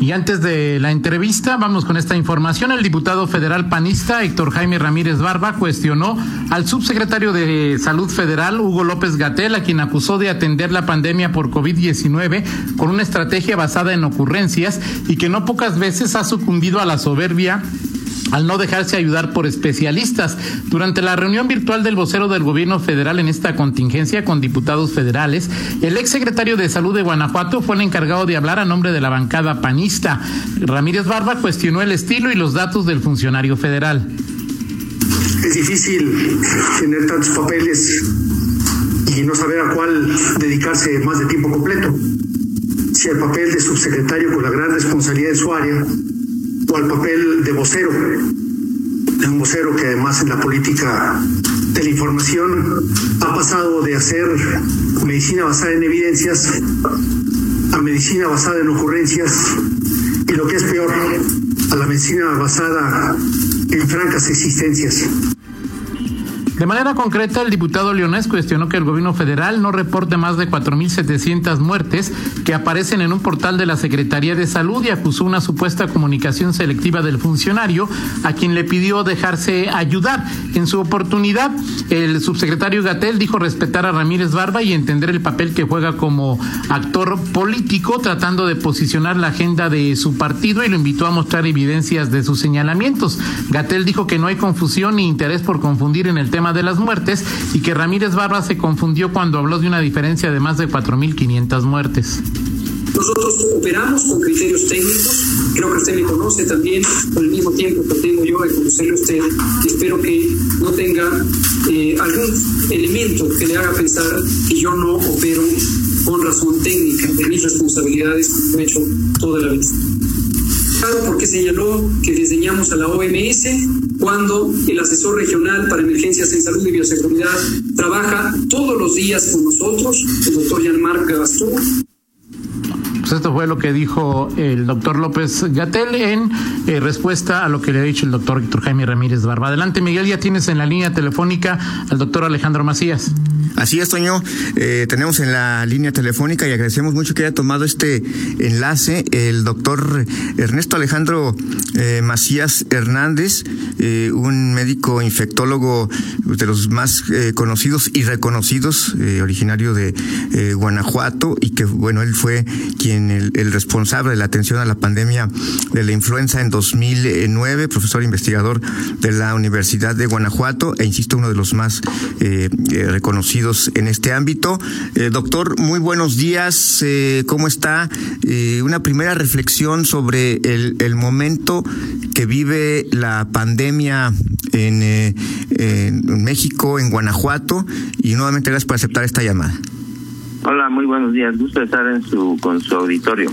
Y antes de la entrevista, vamos con esta información. El diputado federal panista Héctor Jaime Ramírez Barba cuestionó al subsecretario de Salud Federal, Hugo López Gatel, a quien acusó de atender la pandemia por COVID-19 con una estrategia basada en ocurrencias y que no pocas veces ha sucumbido a la soberbia al no dejarse ayudar por especialistas. Durante la reunión virtual del vocero del gobierno federal en esta contingencia con diputados federales, el exsecretario de Salud de Guanajuato fue el encargado de hablar a nombre de la bancada panista. Ramírez Barba cuestionó el estilo y los datos del funcionario federal. Es difícil tener tantos papeles y no saber a cuál dedicarse más de tiempo completo. Si el papel de subsecretario con la gran responsabilidad de su área o al papel de vocero, de un vocero que además en la política de la información ha pasado de hacer medicina basada en evidencias a medicina basada en ocurrencias y lo que es peor, a la medicina basada en francas existencias. De manera concreta, el diputado leonés cuestionó que el gobierno federal no reporte más de 4.700 muertes que aparecen en un portal de la Secretaría de Salud y acusó una supuesta comunicación selectiva del funcionario a quien le pidió dejarse ayudar. En su oportunidad, el subsecretario Gatel dijo respetar a Ramírez Barba y entender el papel que juega como actor político tratando de posicionar la agenda de su partido y lo invitó a mostrar evidencias de sus señalamientos. Gatel dijo que no hay confusión ni interés por confundir en el tema de las muertes y que Ramírez Barba se confundió cuando habló de una diferencia de más de 4.500 muertes. Nosotros operamos con criterios técnicos, creo que usted me conoce también, el mismo tiempo que tengo yo de conocerle a usted, espero que no tenga eh, algún elemento que le haga pensar que yo no opero con razón técnica de mis responsabilidades como he hecho toda la vida. Claro, porque señaló que diseñamos a la OMS cuando el asesor regional para emergencias en salud y bioseguridad trabaja todos los días con nosotros, el doctor Jean-Marc Gastón. Pues esto fue lo que dijo el doctor López Gatel en eh, respuesta a lo que le ha dicho el doctor Héctor Jaime Ramírez Barba. Adelante, Miguel, ya tienes en la línea telefónica al doctor Alejandro Macías. Así es, Toño. Eh, tenemos en la línea telefónica y agradecemos mucho que haya tomado este enlace el doctor Ernesto Alejandro eh, Macías Hernández, eh, un médico infectólogo de los más conocidos y reconocidos, originario de Guanajuato, y que, bueno, él fue quien el, responsable de la atención a la pandemia de la influenza en 2009, profesor investigador de la Universidad de Guanajuato, e insisto, uno de los más reconocidos en este ámbito. Eh, doctor, muy buenos días. Eh, ¿Cómo está? Eh, una primera reflexión sobre el, el, momento que vive la pandemia en, en México, en Guanajuato, y nuevamente gracias por aceptar esta llamada. Hola, muy buenos días. Gusto estar en su, con su auditorio.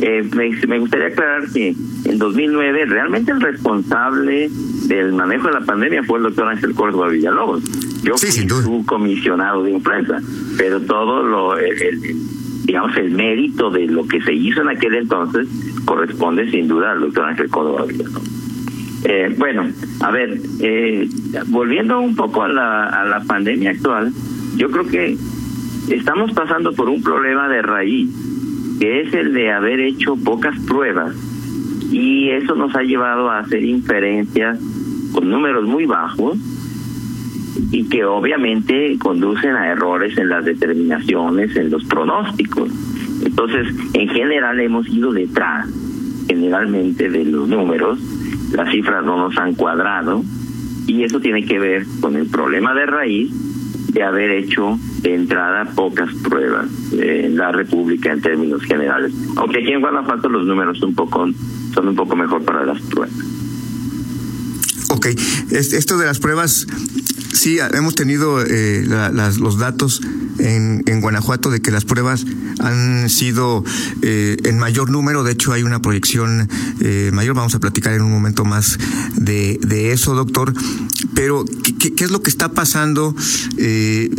Eh, me, me, gustaría aclarar que en 2009 realmente el responsable del manejo de la pandemia fue el doctor Ángel Córdoba Villalobos. Yo sí, fui su comisionado de influenza, pero todo lo, el, el, digamos, el mérito de lo que se hizo en aquel entonces corresponde sin duda al doctor Ángel Córdoba Villalobos. Eh, bueno, a ver, eh, volviendo un poco a la, a la pandemia actual, yo creo que estamos pasando por un problema de raíz que es el de haber hecho pocas pruebas y eso nos ha llevado a hacer inferencias con números muy bajos y que obviamente conducen a errores en las determinaciones, en los pronósticos. Entonces, en general hemos ido detrás, generalmente, de los números, las cifras no nos han cuadrado y eso tiene que ver con el problema de raíz de haber hecho entrada pocas pruebas en la República en términos generales. Aunque aquí en Guanajuato los números un poco, son un poco mejor para las pruebas. Ok, esto de las pruebas, sí, hemos tenido eh, la, las, los datos en, Guanajuato de que las pruebas han sido eh, en mayor número, de hecho hay una proyección eh, mayor, vamos a platicar en un momento más de, eso, doctor, pero ¿qué, ¿qué, es lo que está pasando? Eh,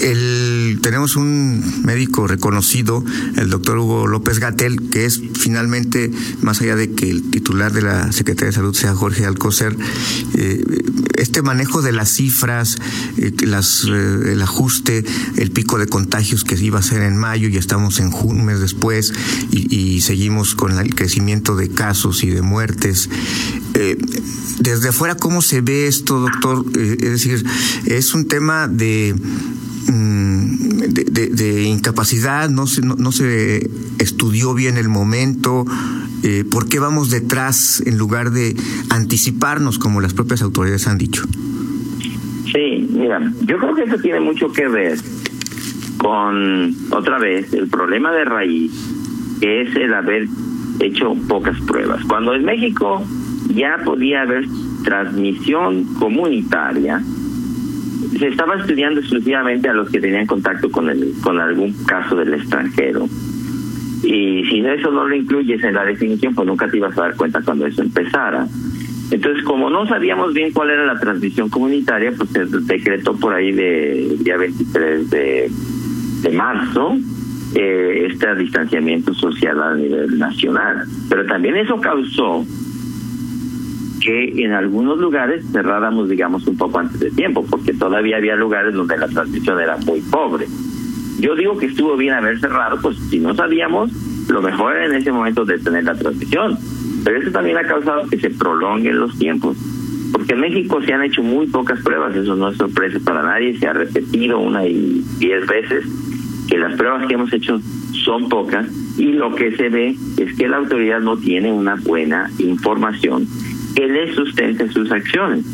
el, tenemos un médico reconocido, el doctor Hugo López Gatel, que es finalmente, más allá de que el titular de la Secretaría de Salud sea Jorge Alcocer, eh, este manejo de las cifras, eh, las, el ajuste, el pico de contagios que iba a ser en mayo y estamos en junio, un mes después, y, seguimos con el crecimiento de casos y de muertes. Eh, desde afuera, ¿cómo se ve esto, doctor? Eh, es decir, es un tema de, mm, de, incapacidad, no se, no, no, se estudió bien el momento. Eh, ¿Por qué vamos detrás en lugar de anticiparnos, como las propias autoridades han dicho? Yo creo que eso tiene mucho que ver con, otra vez, el problema de raíz, que es el haber hecho pocas pruebas. Cuando en México ya podía haber transmisión comunitaria, se estaba estudiando exclusivamente a los que tenían contacto con el, con algún caso del extranjero. Y si eso no lo incluyes en la definición, pues nunca te ibas a dar cuenta cuando eso empezara. Entonces, como no sabíamos bien cuál era la transmisión comunitaria, pues se decretó por ahí de día 23 de, de marzo eh, este distanciamiento social a nivel nacional. Pero también eso causó que en algunos lugares cerráramos, digamos, un poco antes de tiempo, porque todavía había lugares donde la transmisión era muy pobre. Yo digo que estuvo bien haber cerrado, pues si no sabíamos, lo mejor era en ese momento detener la transmisión. Pero eso también ha causado que se prolonguen los tiempos. Porque en México se han hecho muy pocas pruebas, eso no es sorpresa para nadie, se ha repetido una y diez veces que las pruebas que hemos hecho son pocas y lo que se ve es que la autoridad no tiene una buena información que le sustente sus acciones.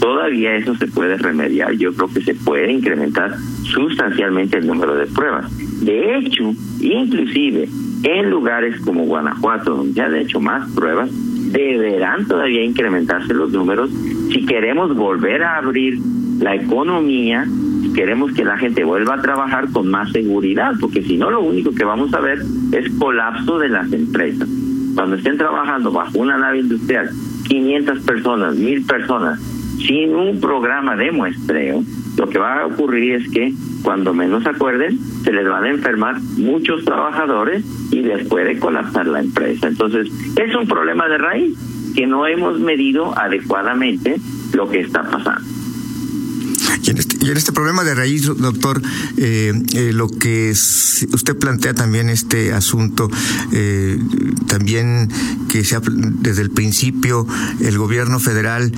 Todavía eso se puede remediar. Yo creo que se puede incrementar sustancialmente el número de pruebas. De hecho, inclusive en lugares como Guanajuato, donde ya han hecho más pruebas, deberán todavía incrementarse los números si queremos volver a abrir la economía, si queremos que la gente vuelva a trabajar con más seguridad, porque si no lo único que vamos a ver es colapso de las empresas. Cuando estén trabajando bajo una nave industrial 500 personas, 1000 personas, sin un programa de muestreo, lo que va a ocurrir es que cuando menos acuerden, se les van a enfermar muchos trabajadores y les puede colapsar la empresa. Entonces, es un problema de raíz que no hemos medido adecuadamente lo que está pasando. Y en este, y en este problema de raíz, doctor, eh, eh, lo que usted plantea también este asunto, eh, también que se desde el principio el gobierno federal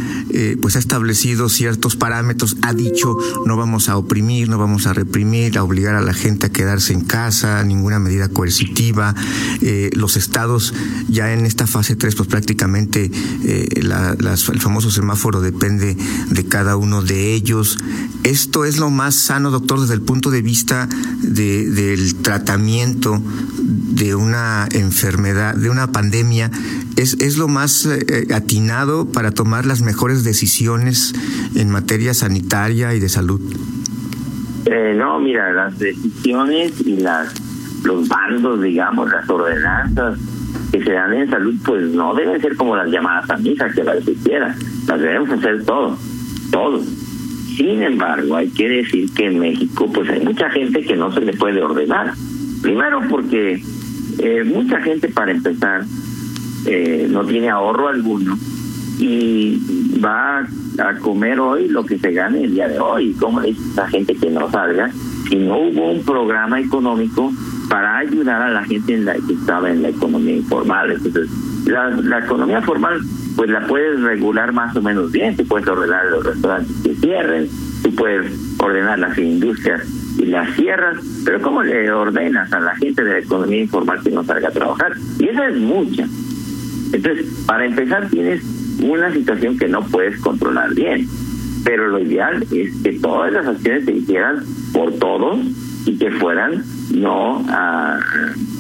pues ha establecido ciertos parámetros, ha dicho no vamos a oprimir, no vamos a reprimir, a obligar a la gente a quedarse en casa, ninguna medida coercitiva. los estados ya en esta fase 3 pues prácticamente la, el famoso semáforo depende de cada uno de ellos. ¿Esto es lo más sano, doctor, desde el punto de vista de, del tratamiento de una enfermedad, de una pandemia? ¿Es, es lo más eh, atinado para tomar las mejores decisiones en materia sanitaria y de salud? Eh, no, mira, las decisiones y las los bandos, digamos, las ordenanzas que se dan en salud, pues no deben ser como las llamadas a misa que las hiciera, las debemos hacer todos, todos. Sin embargo, hay que decir que en México pues hay mucha gente que no se le puede ordenar. Primero porque eh, mucha gente para empezar eh, no tiene ahorro alguno y va a comer hoy lo que se gane el día de hoy. ¿Cómo le dice a gente que no salga? Si no hubo un programa económico para ayudar a la gente en la que estaba en la economía informal. Entonces, la, la economía formal pues la puedes regular más o menos bien, tú puedes ordenar los restaurantes que cierren, tú puedes ordenar las industrias y las cierras, pero ¿cómo le ordenas a la gente de la economía informal que no salga a trabajar? Y esa es mucha. Entonces, para empezar, tienes una situación que no puedes controlar bien, pero lo ideal es que todas las acciones se hicieran por todos y que fueran no a,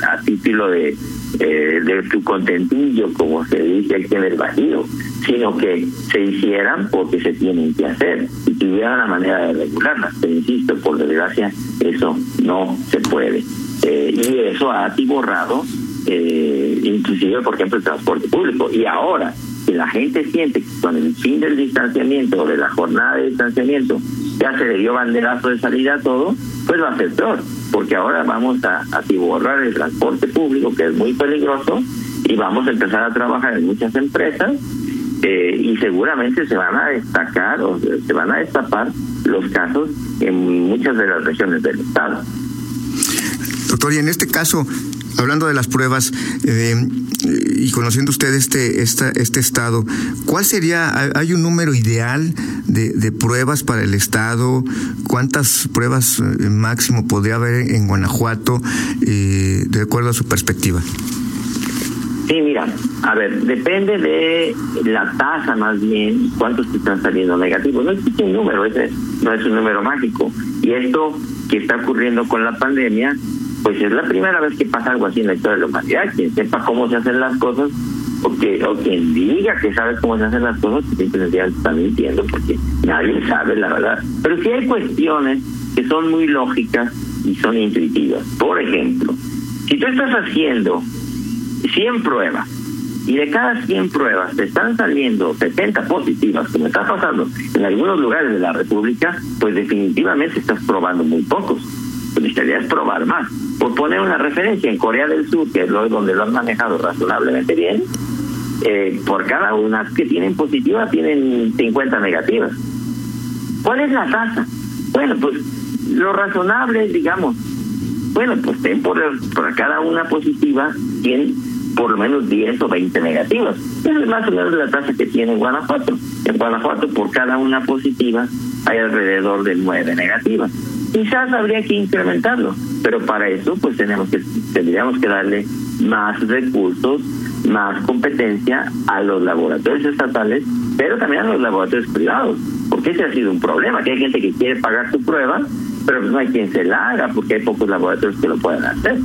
a título de eh, de tu contentillo, como se dice aquí en el Bajío, sino que se hicieran porque se tienen que hacer y tuvieran la manera de regularlas. Pero insisto, por desgracia, eso no se puede. Eh, y eso ha atiborrado, eh, inclusive, por ejemplo, el transporte público. Y ahora, si la gente siente que con el fin del distanciamiento o de la jornada de distanciamiento ya se le dio banderazo de salida a todo, pues va a ser peor, porque ahora vamos a atiborrar el transporte público, que es muy peligroso, y vamos a empezar a trabajar en muchas empresas eh, y seguramente se van a destacar o se van a destapar los casos en muchas de las regiones del estado. Doctor, y en este caso, hablando de las pruebas eh, y conociendo usted este, esta, este estado, ¿cuál sería, hay un número ideal de, pruebas para el estado? ¿Cuántas pruebas eh, máximo podría haber en Guanajuato eh, de acuerdo a su perspectiva? Sí, mira, a ver, depende de la tasa más bien, cuántos te están saliendo negativos. No existe un número, ese no es un número mágico. Y esto que está ocurriendo con la pandemia, pues es la primera vez que pasa algo así en la historia de la humanidad. Quien sepa cómo se hacen las cosas, o, que, o quien diga que sabe cómo se hacen las cosas, pues simplemente está mintiendo, porque nadie sabe la verdad. Pero sí hay cuestiones que son muy lógicas y son intuitivas. Por ejemplo, si tú estás haciendo 100 pruebas y de cada 100 pruebas te están saliendo 70 positivas, como está pasando en algunos lugares de la República, pues definitivamente estás probando muy pocos. Pues necesitarías probar más. Por poner una referencia, en Corea del Sur, que es donde lo han manejado razonablemente bien, eh, por cada una que tienen positiva tienen 50 negativas. ¿Cuál es la tasa? Bueno, pues lo razonable, digamos, bueno, pues ten por, por cada una positiva 100 por lo menos 10 o 20 negativas. Esa es más o menos la tasa que tiene Guanajuato. En Guanajuato, por cada una positiva, hay alrededor de 9 negativas. Quizás habría que incrementarlo, pero para eso, pues tenemos que tendríamos que darle más recursos, más competencia a los laboratorios estatales, pero también a los laboratorios privados, porque ese ha sido un problema, que hay gente que quiere pagar su prueba, pero no hay quien se la haga, porque hay pocos laboratorios que lo puedan hacer.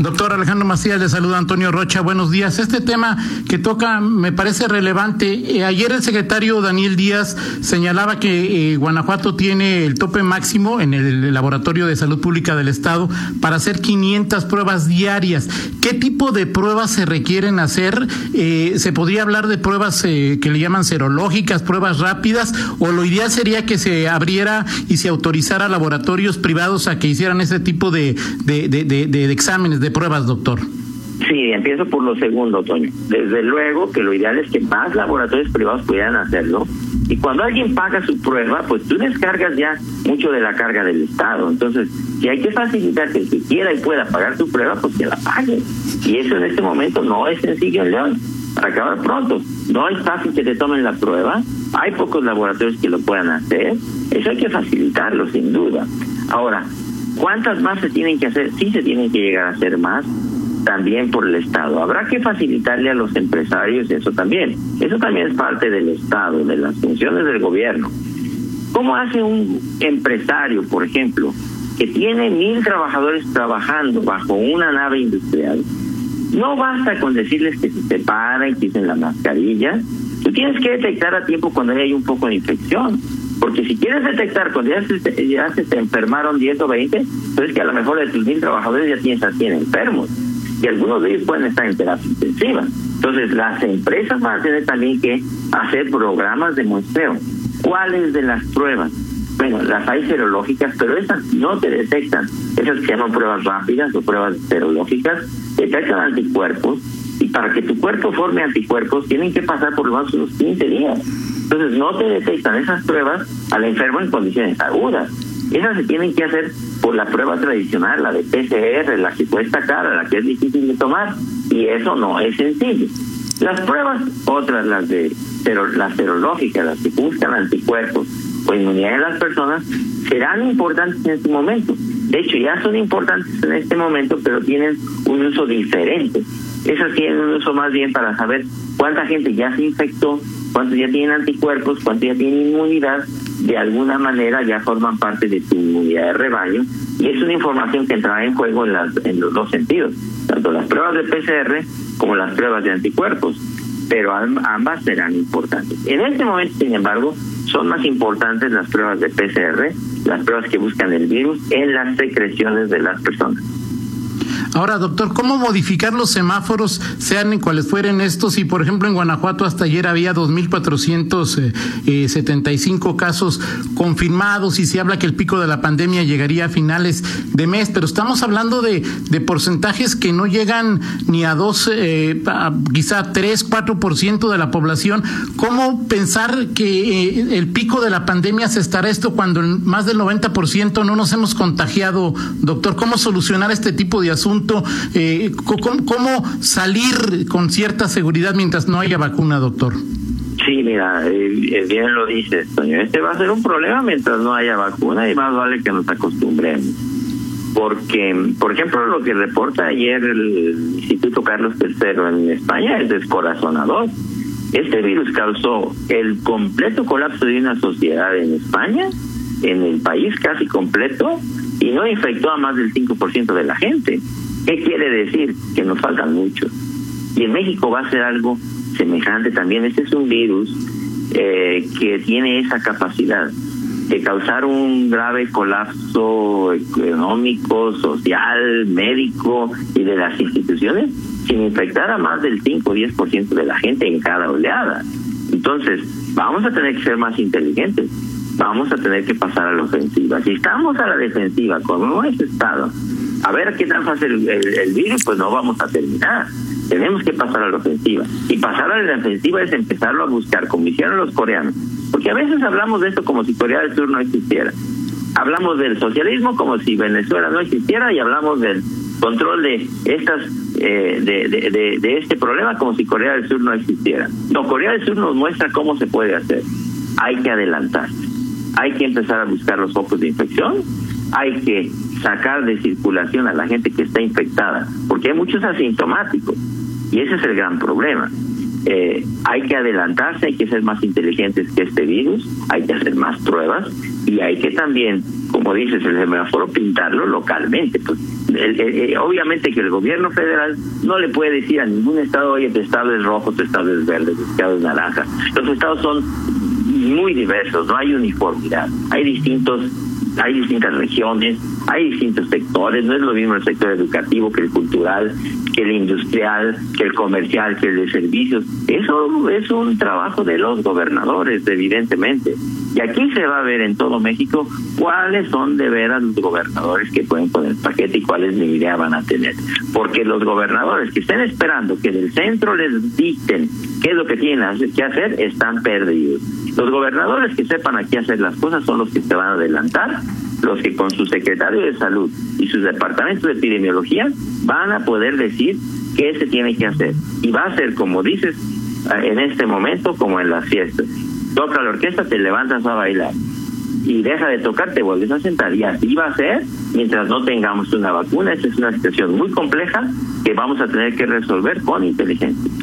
Doctor Alejandro Macías, le saluda Antonio Rocha. Buenos días. Este tema que toca me parece relevante. Eh, ayer el secretario Daniel Díaz señalaba que eh, Guanajuato tiene el tope máximo en el Laboratorio de Salud Pública del Estado para hacer 500 pruebas diarias. ¿Qué tipo de pruebas se requieren hacer? Eh, ¿Se podría hablar de pruebas que le llaman serológicas, pruebas rápidas? ¿O lo ideal sería que se abriera y se autorizara laboratorios privados a que hicieran ese tipo de, de, de, de exámenes, de pruebas, doctor? Sí, empiezo por lo segundo, Toño. Desde luego que lo ideal es que más laboratorios privados pudieran hacerlo. Y cuando alguien paga su prueba, pues tú descargas ya mucho de la carga del Estado. Entonces, si hay que facilitar que el que quiera y pueda pagar su prueba, pues que la pague. Y eso en este momento no es sencillo en León. Para acabar pronto, no es fácil que te tomen la prueba. Hay pocos laboratorios que lo puedan hacer. Eso hay que facilitarlo, sin duda. Ahora, ¿Cuántas más se tienen que hacer? Sí se tienen que llegar a hacer más también por el Estado. Habrá que facilitarle a los empresarios eso también. Eso también es parte del Estado, de las funciones del gobierno. ¿Cómo hace un empresario, por ejemplo, que tiene mil trabajadores trabajando bajo una nave industrial? No basta con decirles que se separen, que usen la mascarilla. Tú tienes que detectar a tiempo cuando hay un poco de infección. Porque si quieres detectar cuando ya se, ya se te enfermaron 10 o 20, entonces que a lo mejor de tus mil trabajadores ya tienes a 100 enfermos. Y algunos de ellos pueden estar en terapia intensiva. Entonces las empresas van a tener también que hacer programas de muestreo. ¿Cuáles de las pruebas? Bueno, las hay serológicas, pero esas no te detectan. Esas se llaman pruebas rápidas o pruebas serológicas, detectan anticuerpos y para que tu cuerpo forme anticuerpos tienen que pasar por lo menos unos 15 días. Entonces no te detectan esas pruebas al enfermo en condiciones agudas. Esas se tienen que hacer por la prueba tradicional, la de PCR, la que cuesta cara, la que es difícil de tomar, y eso no es sencillo. Las pruebas, otras, las de las serológicas, las que buscan anticuerpos o inmunidad de las personas, serán importantes en este momento. De hecho, ya son importantes en este momento, pero tienen un uso diferente. Esas tienen un uso más bien para saber cuánta gente ya se infectó, cuántos ya tienen anticuerpos, cuántos ya tienen inmunidad, de alguna manera ya forman parte de tu inmunidad de rebaño. Y es una información que entra en juego en, las, en los dos sentidos, tanto las pruebas de PCR como las pruebas de anticuerpos, pero ambas serán importantes. En este momento, sin embargo, son más importantes las pruebas de PCR, las pruebas que buscan el virus en las secreciones de las personas. Ahora, doctor, ¿cómo modificar los semáforos, sean cuales fueren estos? Y, por ejemplo, en Guanajuato hasta ayer había 2.475 casos confirmados y se habla que el pico de la pandemia llegaría a finales de mes, pero estamos hablando de, porcentajes que no llegan ni a dos, eh, quizá 3, 4% de la población. ¿Cómo pensar que eh, el pico de la pandemia se estará esto cuando más del 90% no nos hemos contagiado, doctor? ¿Cómo solucionar este tipo de Eh, ¿cómo, salir con cierta seguridad mientras no haya vacuna, doctor? Sí, mira, eh, bien lo dices, Toño. Este va a ser un problema mientras no haya vacuna y más vale que nos acostumbremos. Porque, por ejemplo, lo que reporta ayer el Instituto Carlos III en España es descorazonador. Este virus causó el completo colapso de una sociedad en España, en el país casi completo, y no infectó a más del 5% de la gente. ¿Qué quiere decir? Que nos faltan muchos. Y en México va a ser algo semejante también. Este es un virus eh, que tiene esa capacidad de causar un grave colapso económico, social, médico y de las instituciones sin infectar a más del 5 o 10% de la gente en cada oleada. Entonces, vamos a tener que ser más inteligentes, vamos a tener que pasar a la ofensiva. Si estamos a la defensiva, como hemos estado, a ver qué tan fácil el, virus, pues no vamos a terminar. Tenemos que pasar a la ofensiva. Y pasar a la ofensiva es empezarlo a buscar, como hicieron los coreanos. Porque a veces hablamos de esto como si Corea del Sur no existiera. Hablamos del socialismo como si Venezuela no existiera y hablamos del control de estas eh, de, de, este problema como si Corea del Sur no existiera. No, Corea del Sur nos muestra cómo se puede hacer. Hay que adelantarse. Hay que empezar a buscar los focos de infección. Hay que sacar de circulación a la gente que está infectada, porque hay muchos asintomáticos. Y ese es el gran problema. Eh, hay que adelantarse, hay que ser más inteligentes que este virus, hay que hacer más pruebas y hay que también, como dices, el semáforo pintarlo localmente. Pues, obviamente que el gobierno federal no le puede decir a ningún estado, oye, tu estado es rojo, tu estado es verde, tu estado es naranja. Los estados son muy diversos, no hay uniformidad, hay distintos hay distintas regiones, hay distintos sectores, no es lo mismo el sector educativo que el cultural, que el industrial, que el comercial, que el de servicios. Eso es un trabajo de los gobernadores, evidentemente. Y aquí se va a ver en todo México cuáles son de veras los gobernadores que pueden poner paquete y cuáles ni idea van a tener. Porque los gobernadores que estén esperando que del centro les dicten qué es lo que tienen que hacer, están perdidos. Los gobernadores que sepan aquí hacer las cosas son los que se van a adelantar, los que con su secretario de salud y sus departamentos de epidemiología van a poder decir qué se tiene que hacer. Y va a ser, como dices, en este momento, como en las fiestas. Toca la orquesta, te levantas a bailar. Y deja de tocar, te vuelves a sentar. Y así va a ser mientras no tengamos una vacuna. Esta es una situación muy compleja que vamos a tener que resolver con inteligencia.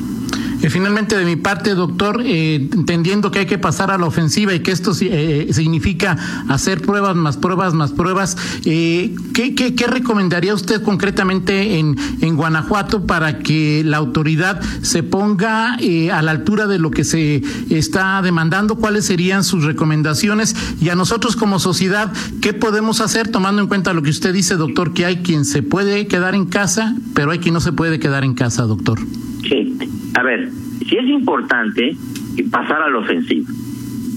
Eh, finalmente, de mi parte, doctor, eh, entendiendo que hay que pasar a la ofensiva y que esto eh, significa hacer pruebas más pruebas más pruebas, ¿qué, qué, recomendaría usted concretamente en, en Guanajuato para que la autoridad se ponga a la altura de lo que se está demandando? ¿Cuáles serían sus recomendaciones? Y a nosotros como sociedad, ¿qué podemos hacer tomando en cuenta lo que usted dice, doctor, que hay quien se puede quedar en casa, pero hay quien no se puede quedar en casa, doctor? A ver, si es importante pasar a la ofensiva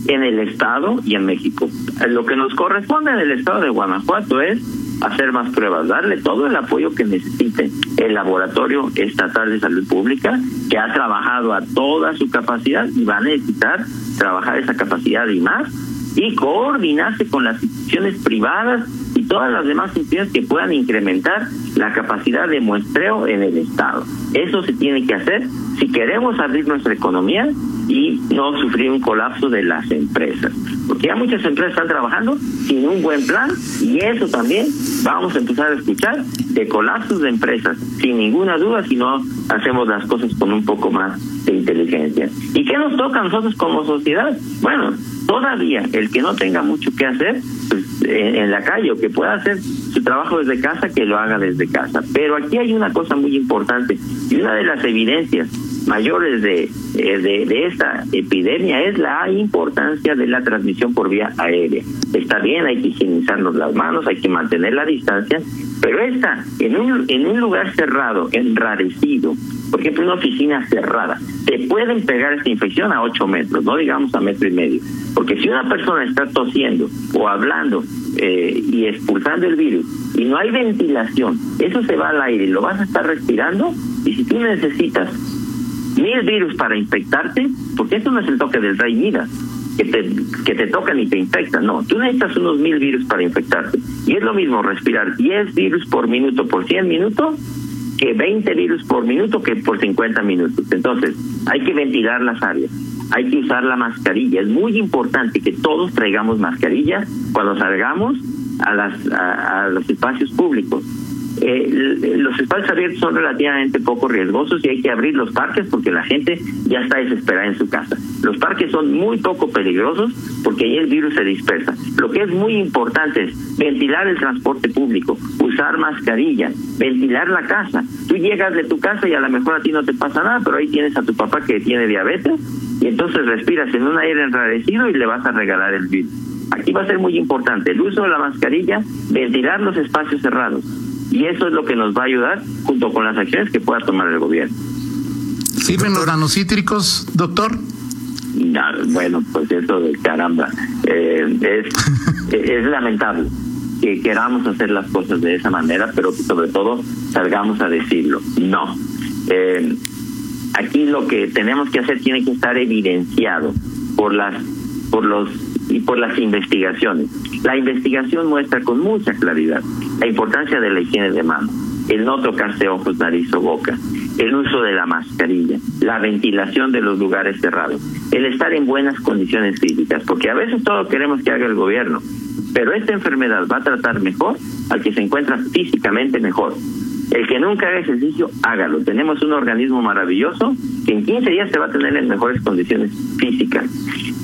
en el Estado y en México. Lo que nos corresponde en el Estado de Guanajuato es hacer más pruebas, darle todo el apoyo que necesite el Laboratorio Estatal de Salud Pública, que ha trabajado a toda su capacidad y va a necesitar trabajar esa capacidad y más, y coordinarse con las instituciones privadas y todas las demás instituciones que puedan incrementar la capacidad de muestreo en el Estado. Eso se tiene que hacer si queremos abrir nuestra economía y no sufrir un colapso de las empresas. Porque ya muchas empresas están trabajando sin un buen plan y eso también vamos a empezar a escuchar de colapsos de empresas, sin ninguna duda, si no hacemos las cosas con un poco más de inteligencia. ¿Y qué nos toca a nosotros como sociedad? Bueno, todavía el que no tenga mucho que hacer pues, en, la calle o que pueda hacer su trabajo desde casa, que lo haga desde casa. Pero aquí hay una cosa muy importante y una de las evidencias mayores de, eh, de, de, esta epidemia es la importancia de la transmisión por vía aérea. Está bien, hay que higienizarnos las manos, hay que mantener la distancia, pero esta, en un, en un lugar cerrado, enrarecido, por ejemplo, una oficina cerrada, te pueden pegar esta infección a 8 metros, no digamos a metro y medio. Porque si una persona está tosiendo o hablando eh, y expulsando el virus y no hay ventilación, eso se va al aire lo vas a estar respirando. Y si tú necesitas mil virus para infectarte, porque esto no es el toque del rey Midas, que te, que te tocan y te infectan, no, tú necesitas unos mil virus para infectarte. Y es lo mismo respirar 10 virus por minuto por 100 minutos que 20 virus por minuto que por 50 minutos. Entonces, hay que ventilar las áreas, hay que usar la mascarilla. Es muy importante que todos traigamos mascarilla cuando salgamos a, las, a los espacios públicos eh, los espacios abiertos son relativamente poco riesgosos y hay que abrir los parques porque la gente ya está desesperada en su casa. Los parques son muy poco peligrosos porque ahí el virus se dispersa. Lo que es muy importante es ventilar el transporte público, usar mascarilla, ventilar la casa. Tú llegas de tu casa y a lo mejor a ti no te pasa nada, pero ahí tienes a tu papá que tiene diabetes y entonces respiras en un aire enrarecido y le vas a regalar el virus. Aquí va a ser muy importante el uso de la mascarilla, ventilar los espacios cerrados y eso es lo que nos va a ayudar junto con las acciones que pueda tomar el gobierno. ¿Sirven los nanocítricos, doctor? bueno, pues eso de caramba. Eh, es, es lamentable que queramos hacer las cosas de esa manera, pero que sobre todo salgamos a decirlo. No. Eh, aquí lo que tenemos que hacer tiene que estar evidenciado por las por los y por las investigaciones. La investigación muestra con mucha claridad la importancia de la higiene de manos, el no tocarse ojos, nariz o boca, el uso de la mascarilla, la ventilación de los lugares cerrados, el estar en buenas condiciones físicas, porque a veces todo queremos que haga el gobierno, pero esta enfermedad va a tratar mejor al que se encuentra físicamente mejor. El que nunca haga ejercicio, hágalo. Tenemos un organismo maravilloso que en 15 días se va a tener en mejores condiciones físicas.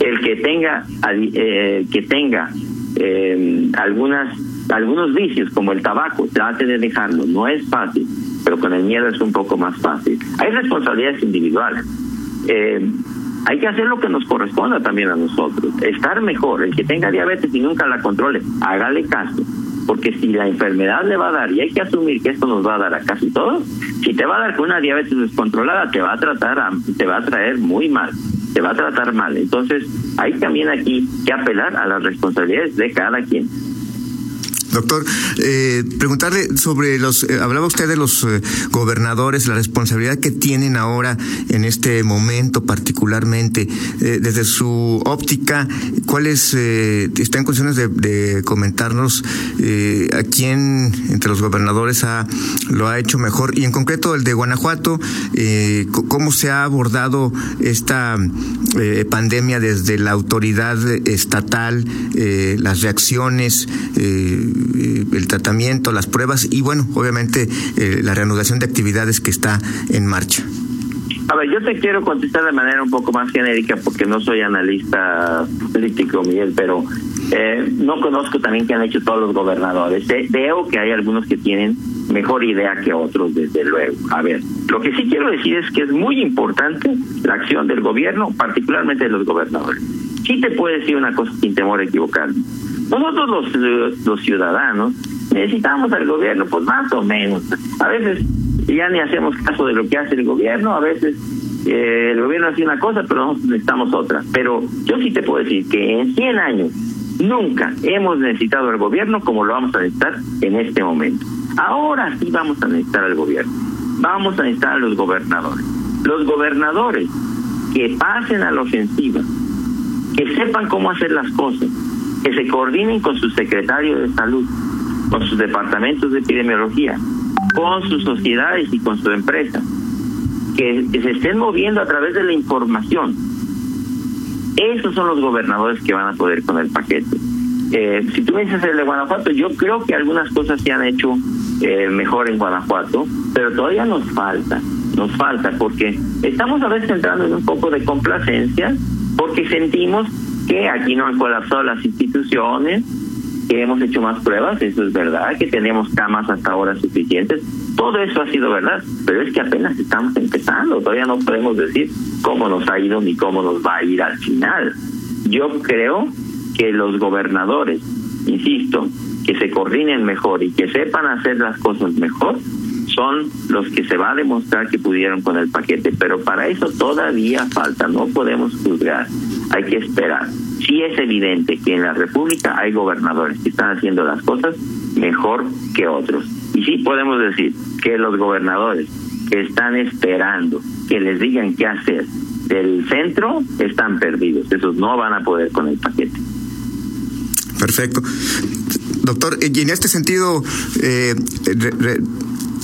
El que tenga, eh, que tenga eh, algunas algunos vicios como el tabaco, trate de dejarlo, no es fácil, pero con el miedo es un poco más fácil. Hay responsabilidades individuales. Eh, hay que hacer lo que nos corresponda también a nosotros, estar mejor. El que tenga diabetes y nunca la controle, hágale caso, porque si la enfermedad le va a dar, y hay que asumir que esto nos va a dar a casi todos, si te va a dar con una diabetes descontrolada, te va a tratar, te va a traer muy mal, te va a tratar mal. Entonces, hay también aquí que apelar a las responsabilidades de cada quien. Doctor, eh, preguntarle sobre los, eh, hablaba usted de los eh, gobernadores, la responsabilidad que tienen ahora en este momento particularmente, desde su óptica, ¿cuáles está en condiciones de, comentarnos a quién entre los gobernadores ha, lo ha hecho mejor? Y en concreto el de Guanajuato, ¿cómo se ha abordado esta pandemia desde la autoridad estatal, las reacciones? El tratamiento, las pruebas y bueno, obviamente eh, la reanudación de actividades que está en marcha. A ver, yo te quiero contestar de manera un poco más genérica porque no soy analista político, Miguel, pero eh, no conozco también qué han hecho todos los gobernadores. veo que hay algunos que tienen mejor idea que otros, desde luego. A ver, lo que sí quiero decir es que es muy importante la acción del gobierno, particularmente de los gobernadores. Sí te puedo decir una cosa sin temor a equivocarme. Nosotros los, ciudadanos necesitamos al gobierno, pues más o menos. A veces ya ni hacemos caso de lo que hace el gobierno, a veces eh, el gobierno hace una cosa, pero nosotros necesitamos otra. Pero yo sí te puedo decir que en 100 años nunca hemos necesitado al gobierno como lo vamos a necesitar en este momento. Ahora sí vamos a necesitar al gobierno. Vamos a necesitar a los gobernadores. Los gobernadores que pasen a la ofensiva, que sepan cómo hacer las cosas, que se coordinen con su secretario de salud, con sus departamentos de epidemiología, con sus sociedades y con su empresa, que, se estén moviendo a través de la información. Esos son los gobernadores que van a poder con el paquete. Eh, si tú me dices el de Guanajuato, yo creo que algunas cosas se han hecho eh, mejor en Guanajuato, pero todavía nos falta, nos falta, porque estamos a veces entrando en un poco de complacencia, porque sentimos que aquí no han colapsado las instituciones, que hemos hecho más pruebas, eso es verdad, que tenemos camas hasta ahora suficientes, todo eso ha sido verdad, pero es que apenas estamos empezando, todavía no podemos decir cómo nos ha ido ni cómo nos va a ir al final. Yo creo que los gobernadores, insisto, que se coordinen mejor y que sepan hacer las cosas mejor, son los que se va a demostrar que pudieron con el paquete, pero para eso todavía falta, no podemos juzgar, hay que esperar. Sí es evidente que en la República hay gobernadores que están haciendo las cosas mejor que otros. Y sí podemos decir que los gobernadores que están esperando que les digan qué hacer del centro están perdidos. Esos no van a poder con el paquete. Perfecto. Doctor, y en este sentido, eh,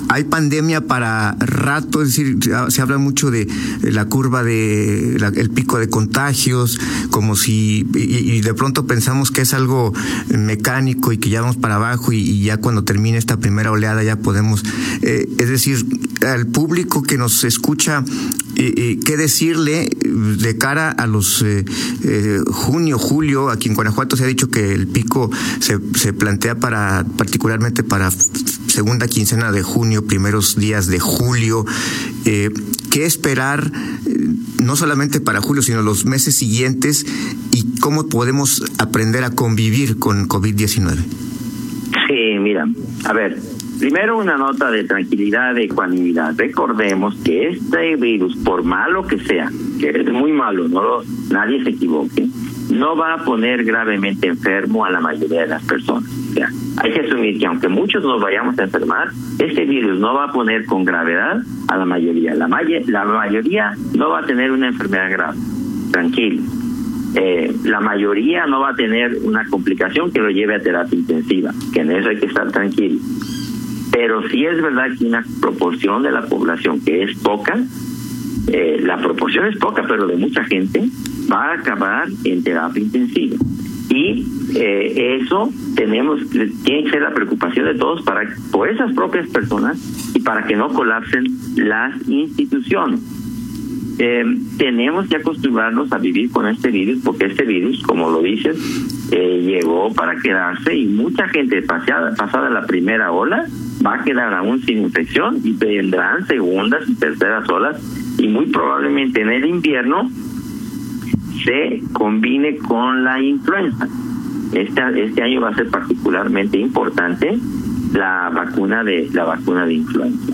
hay pandemia para rato, es decir, se habla mucho de la curva de el pico de contagios, como si y, de pronto pensamos que es algo mecánico y que ya vamos para abajo y, ya cuando termine esta primera oleada ya podemos, eh, es decir, al público que nos escucha qué decirle de cara a los eh, eh, junio, julio, aquí en Guanajuato se ha dicho que el pico se, se plantea para particularmente para segunda quincena de junio, primeros días de julio. Eh, ¿Qué esperar no solamente para julio, sino los meses siguientes y cómo podemos aprender a convivir con COVID-19? Sí, mira, a ver, Primero una nota de tranquilidad, de ecuanimidad. Recordemos que este virus, por malo que sea, que es muy malo, no nadie se equivoque, no va a poner gravemente enfermo a la mayoría de las personas. Hay que asumir que aunque muchos nos vayamos a enfermar, este virus no va a poner con gravedad a la mayoría. La, la mayoría no va a tener una enfermedad grave. Tranquilo. Eh, la mayoría no va a tener una complicación que lo lleve a terapia intensiva, que en eso hay que estar tranquilo. Pero sí es verdad que una proporción de la población que es poca, eh, la proporción es poca, pero de mucha gente, va a acabar en terapia intensiva. Y eh, eso tenemos, tiene que ser la preocupación de todos para por esas propias personas y para que no colapsen las instituciones. Eh, tenemos que acostumbrarnos a vivir con este virus porque este virus, como lo dices, eh, llegó para quedarse y mucha gente pasada, pasada la primera ola va a quedar aún sin infección y vendrán segundas y terceras olas y muy probablemente en el invierno se combine con la influenza. Este, este año va a ser particularmente importante la vacuna de la vacuna de influenza.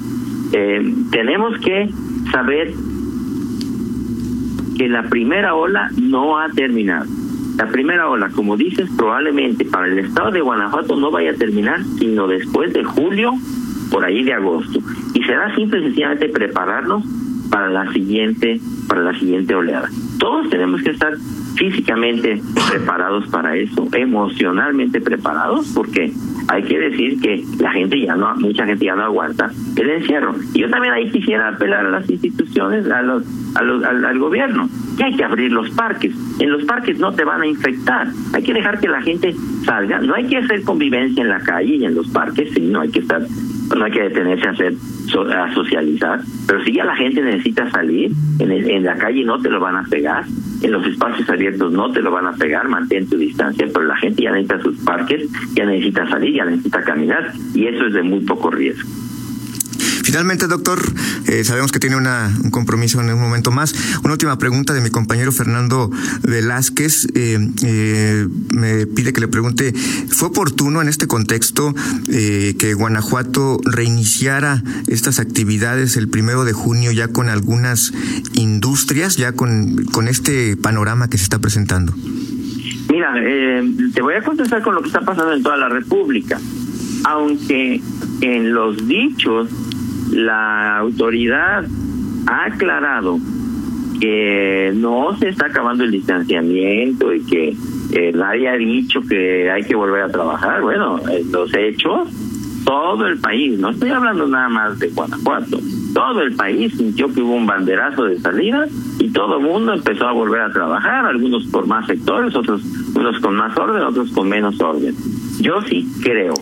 Eh, tenemos que saber que la primera ola no ha terminado. La primera ola, como dices, probablemente para el estado de Guanajuato no vaya a terminar sino después de julio, por ahí de agosto. Y será simple y sencillamente prepararnos para la siguiente, para la siguiente oleada. Todos tenemos que estar físicamente preparados para eso, emocionalmente preparados, porque hay que decir que la gente ya no, mucha gente ya no aguanta el encierro. Y yo también ahí quisiera apelar a las instituciones, a los, a los, al, gobierno, que hay que abrir los parques. En los parques no te van a infectar. Hay que dejar que la gente salga. No hay que hacer convivencia en la calle y en los parques, sino hay que estar, no hay que detenerse a hacer a socializar, pero si ya la gente necesita salir, en, en la calle no te lo van a pegar, en los espacios abiertos no te lo van a pegar, mantén tu distancia, pero la gente ya necesita sus parques, ya necesita salir, ya necesita caminar, y eso es de muy poco riesgo. Finalmente, doctor, eh, sabemos que tiene una, un compromiso en un momento más. Una última pregunta de mi compañero Fernando Velázquez. Eh, eh, me pide que le pregunte, ¿fue oportuno en este contexto que Guanajuato reiniciara estas actividades el primero de junio ya con algunas industrias, ya con, con este panorama que se está presentando? Mira, te voy a contestar con lo que está pasando en toda la República. Aunque en los dichos la autoridad ha aclarado que no se está acabando el distanciamiento y que eh, nadie ha dicho que hay que volver a trabajar. Bueno, los hechos, todo el país, no estoy hablando nada más de Guanajuato, todo el país sintió que hubo un banderazo de salida y todo el mundo empezó a volver a trabajar, algunos por más sectores, otros unos con más orden, otros con menos orden. Yo sí creo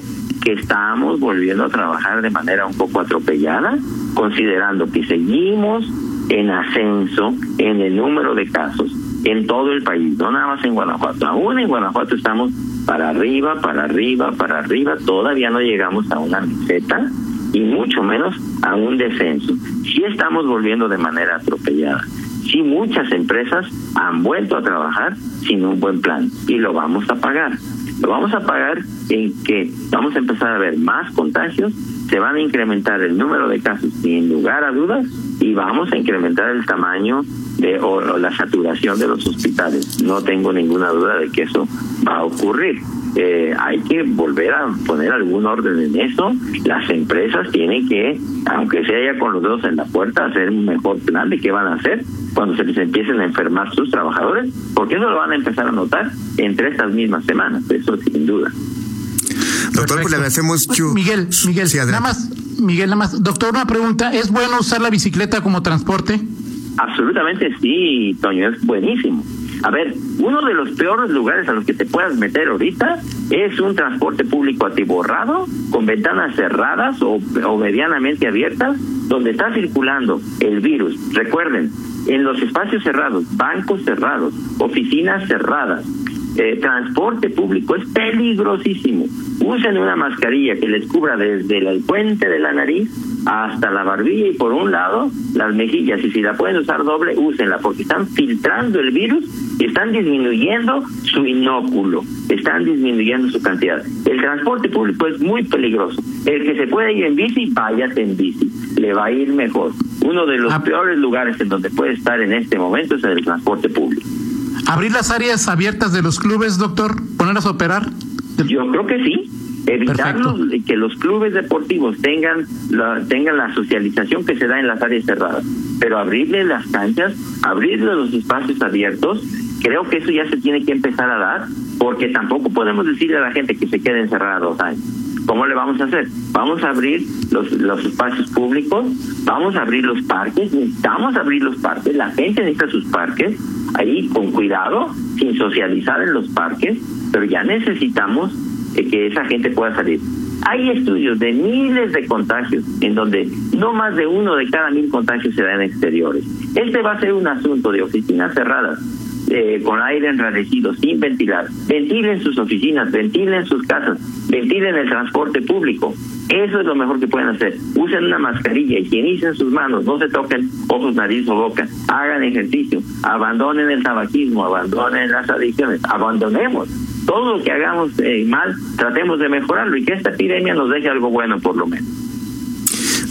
que estamos volviendo a trabajar de manera un poco atropellada, considerando que seguimos en ascenso en el número de casos, en todo el país, no nada más en Guanajuato. Aún en Guanajuato estamos para arriba, para arriba, para arriba, todavía no llegamos a una meseta y mucho menos a un descenso. Sí estamos volviendo de manera atropellada. Sí muchas empresas han vuelto a trabajar sin un buen plan y lo vamos a pagar. Lo vamos a pagar en que vamos a empezar a ver más contagios, se van a incrementar el número de casos sin lugar a dudas y vamos a incrementar el tamaño de o, la saturación de los hospitales. No tengo ninguna duda de que eso va a ocurrir. Eh, hay que volver a poner algún orden en eso. Las empresas tienen que, aunque sea ya con los dedos en la puerta, hacer un mejor plan de qué van a hacer cuando se les empiecen a enfermar sus trabajadores, porque eso lo van a empezar a notar entre estas mismas semanas, eso sin duda. Doctor, pues le agradecemos. Miguel, Miguel, nada más, Miguel, nada más. Doctor, una pregunta, ¿es bueno usar la bicicleta como transporte? Absolutamente sí, Toño, es buenísimo. A ver, uno de los peores lugares a los que te puedas meter ahorita es un transporte público atiborrado, con ventanas cerradas o, medianamente abiertas, donde está circulando el virus. Recuerden, en los espacios cerrados, bancos cerrados, oficinas cerradas, eh, transporte público es peligrosísimo. Usen una mascarilla que les cubra desde el puente de la nariz hasta la barbilla y por un lado las mejillas. Y si la pueden usar doble, úsenla porque están filtrando el virus y están disminuyendo su inóculo, están disminuyendo su cantidad. El transporte público es muy peligroso. El que se puede ir en bici, váyase en bici, le va a ir mejor. Uno de los ah. peores lugares en donde puede estar en este momento es el transporte público. ¿Abrir las áreas abiertas de los clubes, doctor? ¿Ponerlas a operar? Yo creo que sí. Evitar que los clubes deportivos tengan la, tengan la socialización que se da en las áreas cerradas. Pero abrirle las canchas, abrirle los espacios abiertos, creo que eso ya se tiene que empezar a dar, porque tampoco podemos decirle a la gente que se quede encerrada dos años. ¿Cómo le vamos a hacer? Vamos a abrir los, los espacios públicos, vamos a abrir los parques, necesitamos abrir los parques, la gente necesita sus parques, ahí con cuidado, sin socializar en los parques, pero ya necesitamos eh, que esa gente pueda salir. Hay estudios de miles de contagios en donde no más de uno de cada mil contagios se da en exteriores. Este va a ser un asunto de oficinas cerradas eh, con aire enrarecido, sin ventilar. Ventilen sus oficinas, ventilen sus casas, ventilen el transporte público. Eso es lo mejor que pueden hacer. Usen una mascarilla, higienicen sus manos, no se toquen ojos, nariz o boca. Hagan ejercicio, abandonen el tabaquismo, abandonen las adicciones, abandonemos todo lo que hagamos eh, mal, tratemos de mejorarlo y que esta epidemia nos deje algo bueno por lo menos.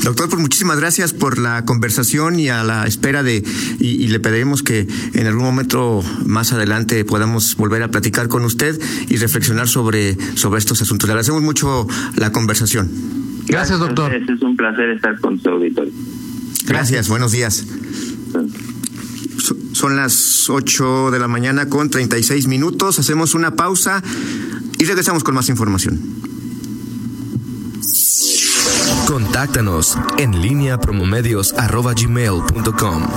Doctor, pues muchísimas gracias por la conversación y a la espera de, y, le pediremos que en algún momento más adelante podamos volver a platicar con usted y reflexionar sobre, sobre estos asuntos. Le agradecemos mucho la conversación. Gracias, doctor. Es un placer estar con su auditorio. Gracias, buenos días. Son las 8 de la mañana con 36 minutos. Hacemos una pausa y regresamos con más información. Contáctanos en línea promomedios.com.